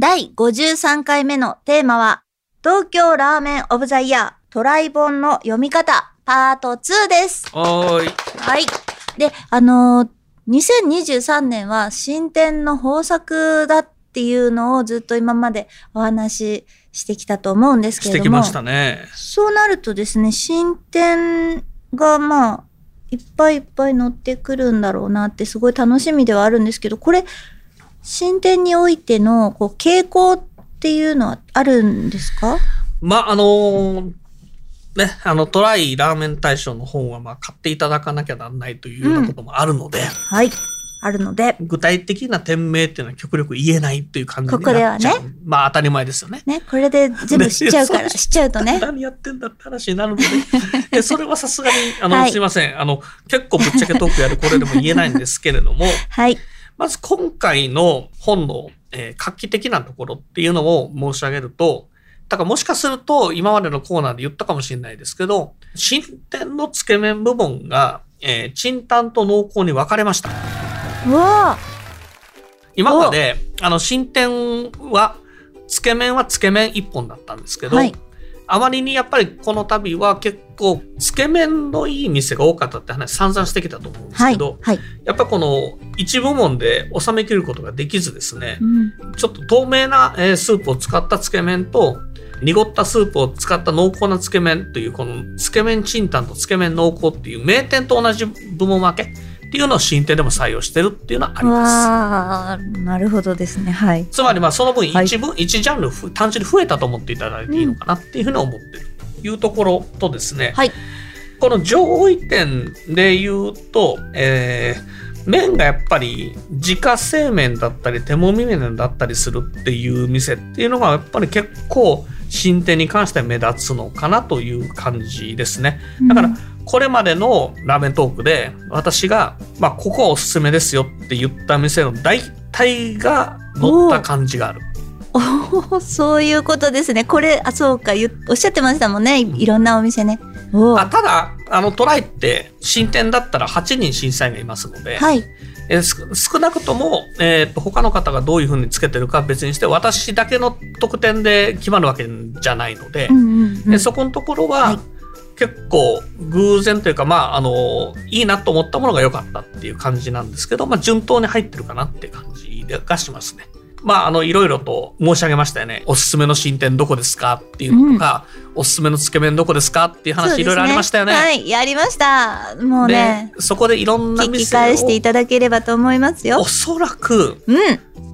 第53回目のテーマは東京ラーメンオブザイヤートライ本の読み方パート2です。はーいはい。で、あのー2023年は新店の豊作だっていうのをずっと今までお話ししてきたと思うんですけれども。してきましたねそうなるとですね、新店がまあ、いっぱいいっぱい乗ってくるんだろうなってすごい楽しみではあるんですけど、これ、新店においてのこう傾向っていうのはあるんですか？まあ、あのーね、あの、トライラーメン大賞の本は、まあ、買っていただかなきゃなんないというようなこともあるので、はい。あるので、具体的な店名っていうのは極力言えないという感じにここではねなっちゃう。まあ、当たり前ですよね。ね、これで全部 知っちゃうから、ね知っちゃうとね。何やってんだって話になるので、えそれはさすがに、あの、はいすいません。あの、結構ぶっちゃけトークやるこれでも言えないんですけれども、はい。まず今回の本の、えー画期的なところっていうのを申し上げると、だからもしかすると今までのコーナーで言ったかもしれないですけど、新店のつけ麺部門が、えー、チタンと濃厚に分かれました。うわ今まで、あの、新店は、つけ麺はつけ麺一本だったんですけど、はいあまりにやっぱりこの度は結構、つけ麺のいい店が多かったって話散々してきたと思うんですはいけど、。はい。やっぱこの一部門で収めきることができずですね、うん。ちょっと透明なえースープを使ったつけ麺と、濁ったスープを使った濃厚なつけ麺という、このつけ麺チンタンとつけ麺濃厚っていう名店と同じ部門分けっていうのを新店でも採用してるっていうのはあります。なるほどですね。はい。つまりまあその分はい一分、一ジャンルふ単純に増えたと思っていただいていいのかなっていうふうに思ってるというところとですね、はい。この上位点で言うと、えー麺がやっぱり自家製麺だったり手もみ麺だったりするっていう店っていうのがやっぱり結構新店に関しては目立つのかなという感じですね。だからうんこれまでのラーメントークで私が、まあ、ここはおすすめですよって言った店の大体が乗った感じがある。おー そういうことですね。これ、あ、そうか、おっしゃってましたもんね。いいろんなお店ね。あただ、あのトライって新店だったら8人審査員がいますので、はい。え少なくとも、えーと他の方がどういうふうにつけてるかは別にして私だけの得点で決まるわけじゃないので、うんうんうんでそこのところは、はい結構偶然というかまああのいいなと思ったものが良かったっていう感じなんですけど、まあ、順当に入ってるかなって感じがしますね。まあ、あの、いろいろと申し上げましたよね。おすすめの新店どこですかっていうのとか、おすすめのつけ麺どこですかっていう話いろいろありましたよね。はい、やりました。もうね、で、そこでいろんな聞き返していただければと思いますよお。そらく、うん。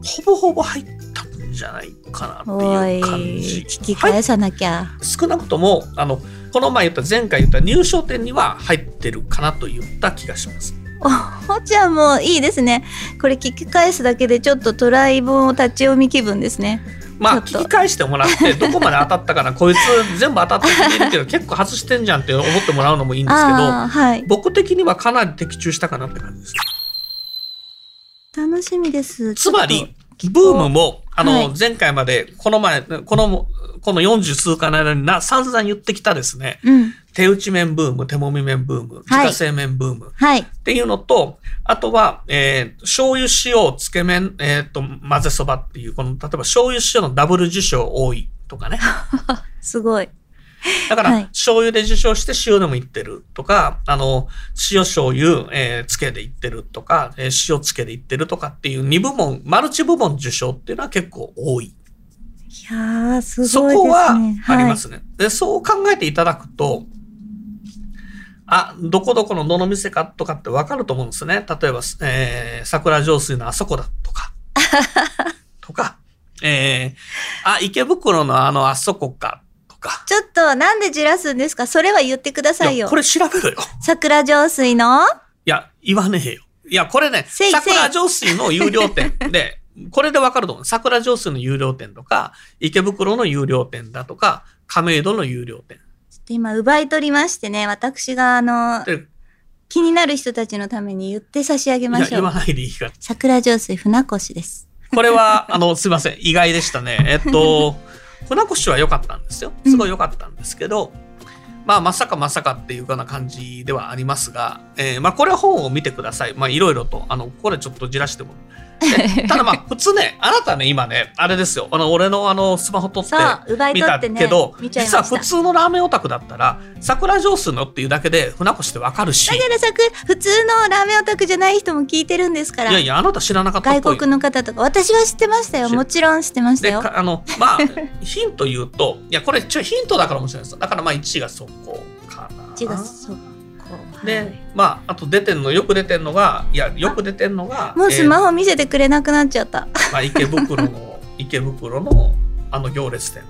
ほぼほぼ入ったんじゃないかなっていう感じ。聞き返さなきゃ。少なくとも、あの、この前言った、前回言った入賞店には入ってるかなといった気がします。おじゃあもういいですね。これ聞き返すだけでちょっとトライ本を立ち読み気分ですね。まあ、聞き返してもらって、どこまで当たったかな、こいつ全部当たってきてるけど、結構外してんじゃんって思ってもらうのもいいんですけど、はい。僕的にはかなり的中したかなって感じです。楽しみです。つまりブームも、あの、はい前回まで、この前、この、この40数回の間にな散々言ってきたですね、と。うん。手打ち麺ブーム、手もみ麺ブーム、自はい家製麺ブーム、はい。っていうのと、あとは、えー、醤油塩つけ麺、えっ、と、混ぜそばっていう、この、例えば醤油塩のダブル受賞多いとかね。すごい。だから、はい醤油で受賞して塩でもいってるとか、あの、塩醤油、えー、つけでいってるとか、えー塩つけでいってるとかっていう2部門、マルチ部門受賞っていうのは結構多い。いやー、すごいですそね。こはありまはい。すね。で、そう考えていただくと、あ、どこどこのどの店かとかってわかると思うんですね。例えば、えー、桜上水のあそこだとか、とか、えー、あ、池袋のあのあそこか、とか。ちょっと、なんでじらすんですか？それは言ってくださいよいやこ。れ調べろよ。桜上水の？いや、言わねえよ。いや、これね、桜上水の有料店 で、これでわかると思う。桜上水の有料店とか、池袋の有料店だとか、亀戸の有料店。ちょっと今、奪い取りましてね、私があの、で、気になる人たちのために言って差し上げましょう言わ。ないでいいから。桜上水船越です。これは、あの、すいません。意外でしたね。えっと、船越は良かったんですよ。すごい良かったんですけど、まあ、まさかまさかっていうような感じではありますが、えーまあ、これは本を見てください。まあ、いろいろと、あの、これちょっとじらしても。え ただまあ、普通ね、あなたね、今ね、あれですよ。あの、俺のあの、スマホ撮って見たけど、見ちゃいました。実は普通のラーメンオタクだったら、桜上水のっていうだけで船越ってわかるし、だからさく、普通のラーメンオタクじゃない人も聞いてるんですから。いやいや、あなた知らなかった外国の方とか、私は知ってましたよ。知もちろん知ってましたで、よ。かあの、まあ、ヒント言うと、いや、これ、ちょ、ヒントだから面白いです。だから、まあ、1がそこかな。字がそこ。で、はいまあ、あと出てんの、よく出てんのが、いや、よく出てんのが、もうスマホ、ホ見せてくれなくなっちゃった。まあ、池袋の、池袋の、あの行列店。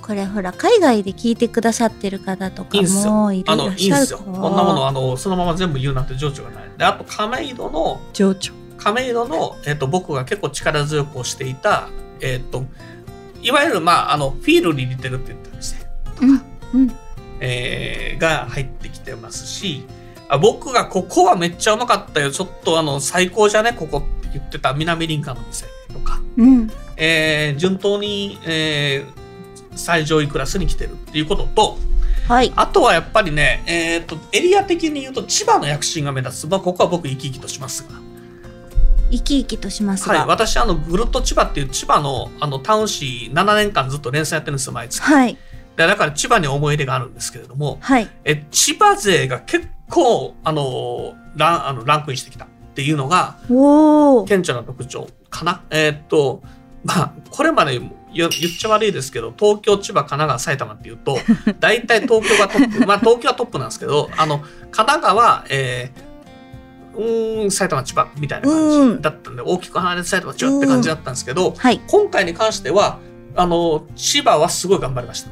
これほら、海外で聞いてくださってる方とかもいらっしゃるいいんすよ。こんなもの、あの、そのまま全部言うなんて情緒がない。で、あと、亀戸の、情緒。亀戸の、えっと、僕が結構力強く推していた、えっと、いわゆる、まあ、あの、フィールに似てるって言ったんですね。うん。うん。えーが入ってきてますし、あ僕がここはめっちゃうまかったよ、ちょっとあの、最高じゃね、ここって言ってた南林間の店とか、うん。えー順当に、えー最上位クラスに来てるっていうことと、はい。あとはやっぱりね、えっ、と、エリア的に言うと千葉の躍進が目立つ。まあ、ここは僕生き生きとしますが。生き生きとしますはい、が。私、あの、ぐるっと千葉っていう千葉の、あの、タウン誌7年間ずっと連載やってるんですよ、毎月。はい。でだから千葉に思い入れがあるんですけれども、はい。え千葉勢が結構あのランあのランクインしてきたっていうのが。顕著な特徴かな。えーっとまあこれまで言言っちゃ悪いですけど東京千葉神奈川埼玉っていうと 大体東京がトップまあ東京はトップなんですけどあの神奈川えーうーん埼玉千葉みたいな感じだったんで大きく離れて埼玉千葉って感じだったんですけどはい。今回に関してはあの千葉はすごい頑張りました。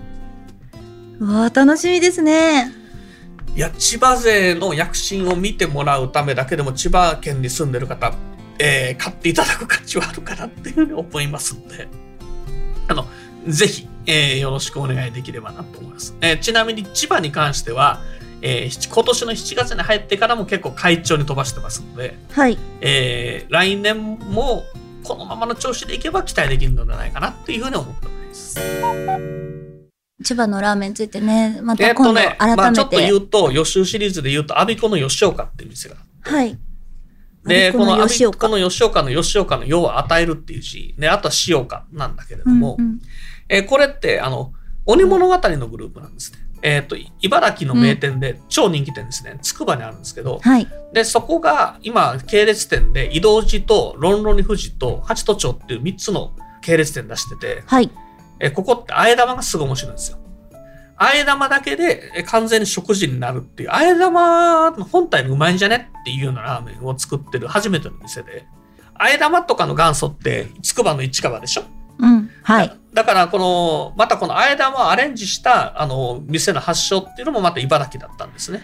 うわあ、楽しみですね。いや、千葉勢の躍進を見てもらうためだけでも千葉県に住んでる方、えー買っていただく価値はあるかなっていうふうに思いますので、あの、ぜひ、えーよろしくお願いできればなと思います。えーちなみに千葉に関しては、えー七今年の7月に入ってからも結構会長に飛ばしてますので、はい。えー来年もこのままの調子でいけば期待できるのではないかなっていうふうに思っております。千葉のラーメンについてね、まえた今度っとね、改めて。まあちょっと言うと、予習シリーズで言うと、アビコの吉岡っていう店がはい。で、この吉岡この吉岡の吉岡の要は与えるっていう字、で、あとは塩岡なんだけれども、うんうんえーこれって、あの、鬼物語のグループなんですね。えっ、と、茨城の名店で、超人気店ですね。つくばにあるんですけど、はい。で、そこが今、系列店で、移動寺と、ロンロニ富士と、八都町っていう3つの系列店出してて、はい。えーここって、あえ玉がすごい面白いんですよ。あえ玉だけでえー完全に食事になるっていう、あえ玉の本体のうまいんじゃねっていうようなラーメンを作ってる初めての店で、あえ玉とかの元祖って、つくばの市川でしょ？うん。はい。だだから、この、またこのあえ玉をアレンジした、あの、店の発祥っていうのもまた茨城だったんですね。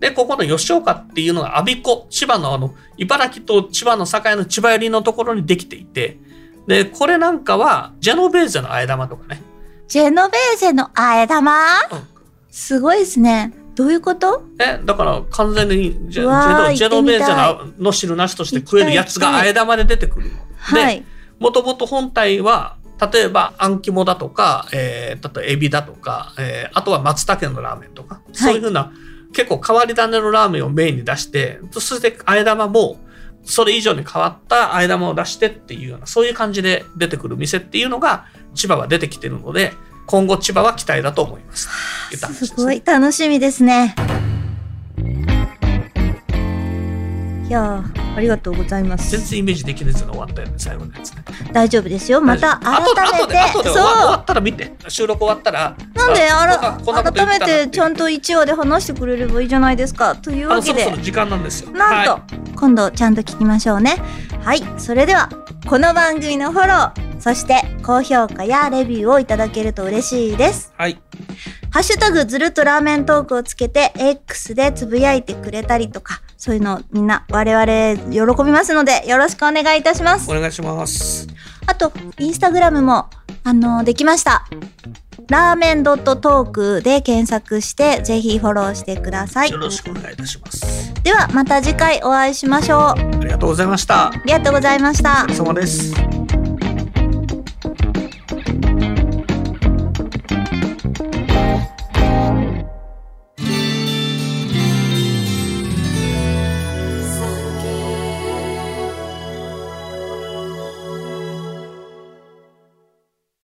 で、ここの吉岡っていうのが、我孫子、千葉のあの、茨城と千葉の境の千葉寄りのところにできていて、で、これなんかは、ジェノベーゼのあえ玉とかね、ジェノベーゼのあえ玉、うん。すごいですね。どういうこと？え、だから完全にジェジェノベーゼのの汁なしとして食えるやつがあえ玉で出てくるの。はい。もともと本体は、例えば、あん肝だとか、えー、例えばエビだとか、えーあとは松茸のラーメンとか、そういうふうな、結構変わり種のラーメンをメインに出して、そして、あえ玉も、それ以上に変わったあえ玉を出してっていうような、そういう感じで出てくる店っていうのが、千葉は出てきてるので、今後千葉は期待だと思います。すねすごい楽しみですね。いやーありがとうございます。全然イメージできないですよね、終わったよね、最後のやつね。大丈夫ですよ。また改めて。で後で終わったら見て。収録終わったら。う。なんであら改めてちゃんと1話で話してくれればいいじゃないですか。というあわけでのそろそろ。時間なんですよ。なんと、は今度ちゃんと聞きましょうね。はい。それでは、この番組のフォロー、そして高評価やレビューをいただけると嬉しいです。い。はい。ハッシュタグずるっとラーメントークをつけて X でつぶやいてくれたりとか、そういうのみんな我々喜びますのでよろしくお願いいたしますお。願いします。あと、インスタグラムも、あの、できました。ラーメンドットトークで検索して、ぜひフォローしてくださいよ。ろしくお願いいたします。では、また次回お会いしましょう。あありがとうございました。りがとうございましたお疲。れ様です。